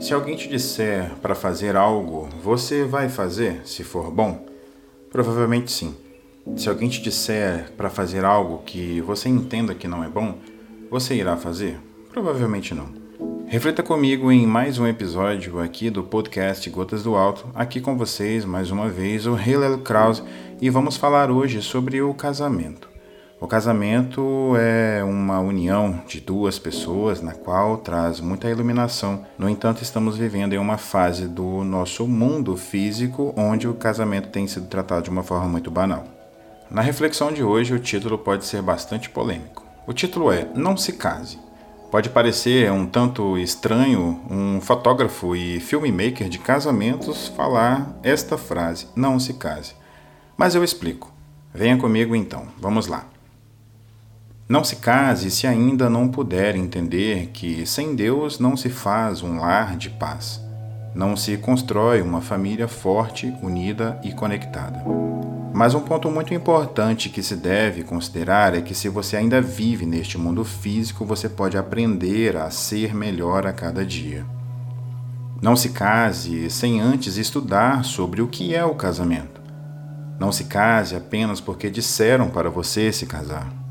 Se alguém te disser para fazer algo, você vai fazer se for bom? Provavelmente sim. Se alguém te disser para fazer algo que você entenda que não é bom, você irá fazer? Provavelmente não. Reflita comigo em mais um episódio aqui do podcast Gotas do Alto. Aqui com vocês, mais uma vez, o Hillel Krause e vamos falar hoje sobre o casamento. O casamento é uma união de duas pessoas na qual traz muita iluminação. No entanto, estamos vivendo em uma fase do nosso mundo físico onde o casamento tem sido tratado de uma forma muito banal. Na reflexão de hoje, o título pode ser bastante polêmico. O título é Não se case. Pode parecer um tanto estranho um fotógrafo e filmmaker de casamentos falar esta frase: Não se case. Mas eu explico. Venha comigo então, vamos lá. Não se case se ainda não puder entender que sem Deus não se faz um lar de paz. Não se constrói uma família forte, unida e conectada. Mas um ponto muito importante que se deve considerar é que se você ainda vive neste mundo físico, você pode aprender a ser melhor a cada dia. Não se case sem antes estudar sobre o que é o casamento. Não se case apenas porque disseram para você se casar.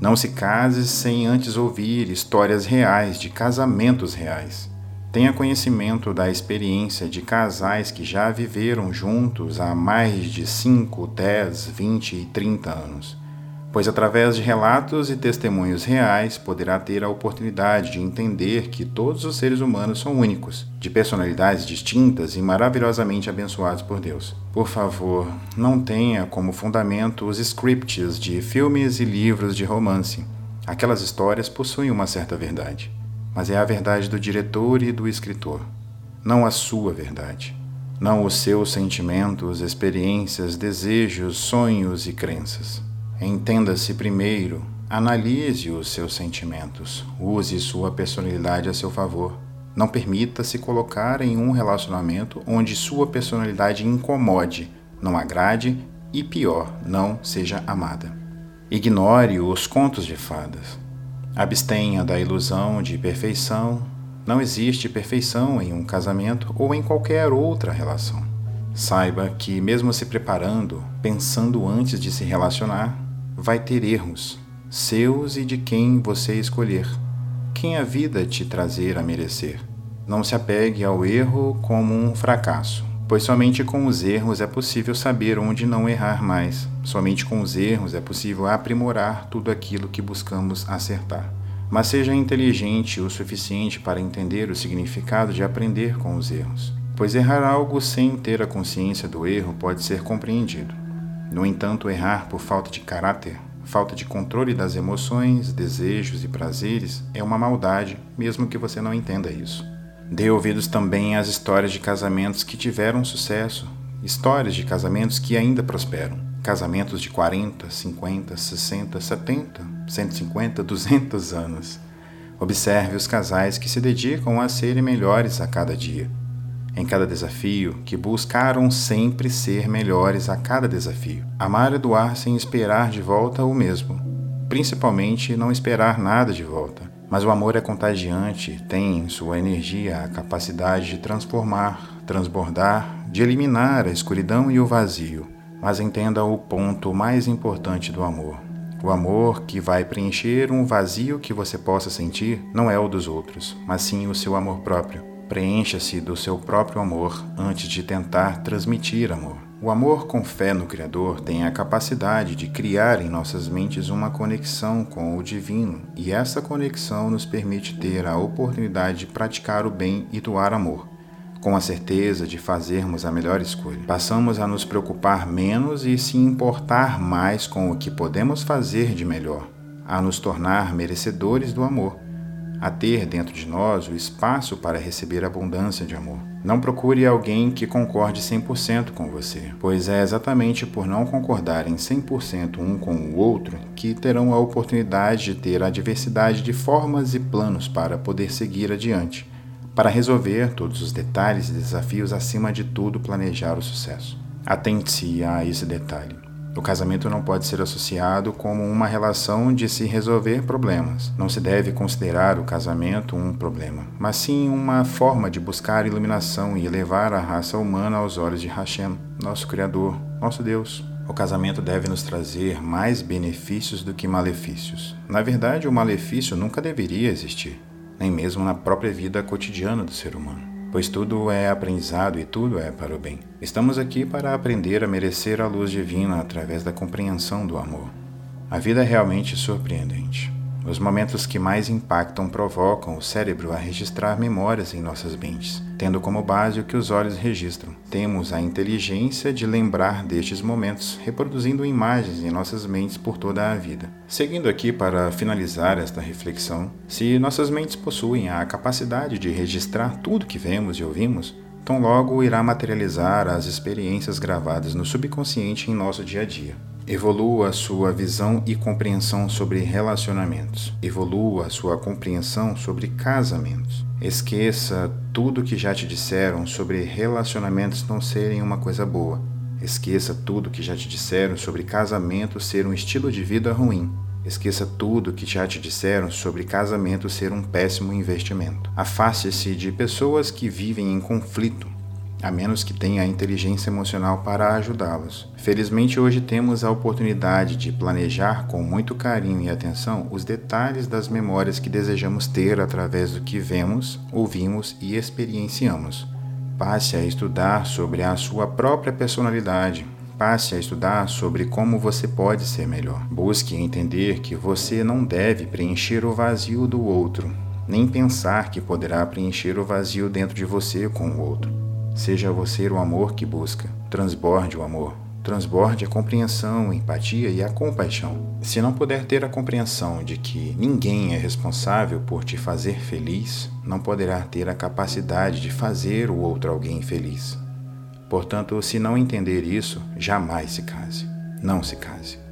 Não se case sem antes ouvir histórias reais de casamentos reais. Tenha conhecimento da experiência de casais que já viveram juntos há mais de 5, 10, 20 e 30 anos pois através de relatos e testemunhos reais poderá ter a oportunidade de entender que todos os seres humanos são únicos, de personalidades distintas e maravilhosamente abençoados por Deus. Por favor, não tenha como fundamento os scripts de filmes e livros de romance. Aquelas histórias possuem uma certa verdade, mas é a verdade do diretor e do escritor, não a sua verdade. Não os seus sentimentos, experiências, desejos, sonhos e crenças. Entenda-se primeiro, analise os seus sentimentos, use sua personalidade a seu favor. Não permita se colocar em um relacionamento onde sua personalidade incomode, não agrade e, pior, não seja amada. Ignore os contos de fadas. Abstenha da ilusão de perfeição. Não existe perfeição em um casamento ou em qualquer outra relação. Saiba que, mesmo se preparando, pensando antes de se relacionar, vai ter erros, seus e de quem você escolher, quem a vida te trazer a merecer. Não se apegue ao erro como um fracasso, pois somente com os erros é possível saber onde não errar mais. Somente com os erros é possível aprimorar tudo aquilo que buscamos acertar. Mas seja inteligente o suficiente para entender o significado de aprender com os erros, pois errar algo sem ter a consciência do erro pode ser compreendido. No entanto, errar por falta de caráter, falta de controle das emoções, desejos e prazeres é uma maldade, mesmo que você não entenda isso. Dê ouvidos também às histórias de casamentos que tiveram sucesso, histórias de casamentos que ainda prosperam. Casamentos de 40, 50, 60, 70, 150, 200 anos. Observe os casais que se dedicam a serem melhores a cada dia em cada desafio, que buscaram sempre ser melhores a cada desafio. Amar e doar sem esperar de volta o mesmo, principalmente não esperar nada de volta. Mas o amor é contagiante, tem em sua energia a capacidade de transformar, transbordar, de eliminar a escuridão e o vazio. Mas entenda o ponto mais importante do amor. O amor que vai preencher um vazio que você possa sentir não é o dos outros, mas sim o seu amor próprio. Preencha-se do seu próprio amor antes de tentar transmitir amor. O amor com fé no Criador tem a capacidade de criar em nossas mentes uma conexão com o divino, e essa conexão nos permite ter a oportunidade de praticar o bem e doar amor, com a certeza de fazermos a melhor escolha. Passamos a nos preocupar menos e se importar mais com o que podemos fazer de melhor, a nos tornar merecedores do amor a ter dentro de nós o espaço para receber abundância de amor. Não procure alguém que concorde 100% com você, pois é exatamente por não concordarem 100% um com o outro que terão a oportunidade de ter a diversidade de formas e planos para poder seguir adiante, para resolver todos os detalhes e desafios, acima de tudo, planejar o sucesso. Atente-se a esse detalhe. O casamento não pode ser associado como uma relação de se resolver problemas. Não se deve considerar o casamento um problema, mas sim uma forma de buscar iluminação e elevar a raça humana aos olhos de Hashem, nosso Criador, nosso Deus. O casamento deve nos trazer mais benefícios do que malefícios. Na verdade, o malefício nunca deveria existir, nem mesmo na própria vida cotidiana do ser humano pois tudo é aprendizado e tudo é para o bem. Estamos aqui para aprender a merecer a luz divina através da compreensão do amor. A vida é realmente surpreendente. Os momentos que mais impactam provocam o cérebro a registrar memórias em nossas mentes, tendo como base o que os olhos registram. Temos a inteligência de lembrar destes momentos, reproduzindo imagens em nossas mentes por toda a vida. Seguindo aqui para finalizar esta reflexão, se nossas mentes possuem a capacidade de registrar tudo que vemos e ouvimos, tão logo irá materializar as experiências gravadas no subconsciente em nosso dia a dia. Evolua sua visão e compreensão sobre relacionamentos. Evolua sua compreensão sobre casamentos. Esqueça tudo que já te disseram sobre relacionamentos não serem uma coisa boa. Esqueça tudo que já te disseram sobre casamento ser um estilo de vida ruim. Esqueça tudo que já te disseram sobre casamento ser um péssimo investimento. Afaste-se de pessoas que vivem em conflito a menos que tenha a inteligência emocional para ajudá-los. Felizmente, hoje temos a oportunidade de planejar com muito carinho e atenção os detalhes das memórias que desejamos ter através do que vemos, ouvimos e experienciamos. Passe a estudar sobre a sua própria personalidade. Passe a estudar sobre como você pode ser melhor. Busque entender que você não deve preencher o vazio do outro, nem pensar que poderá preencher o vazio dentro de você com o outro. Seja você o amor que busca. Transborde o amor. Transborde a compreensão, a empatia e a compaixão. Se não puder ter a compreensão de que ninguém é responsável por te fazer feliz, não poderá ter a capacidade de fazer o outro alguém feliz. Portanto, se não entender isso, jamais se case. Não se case.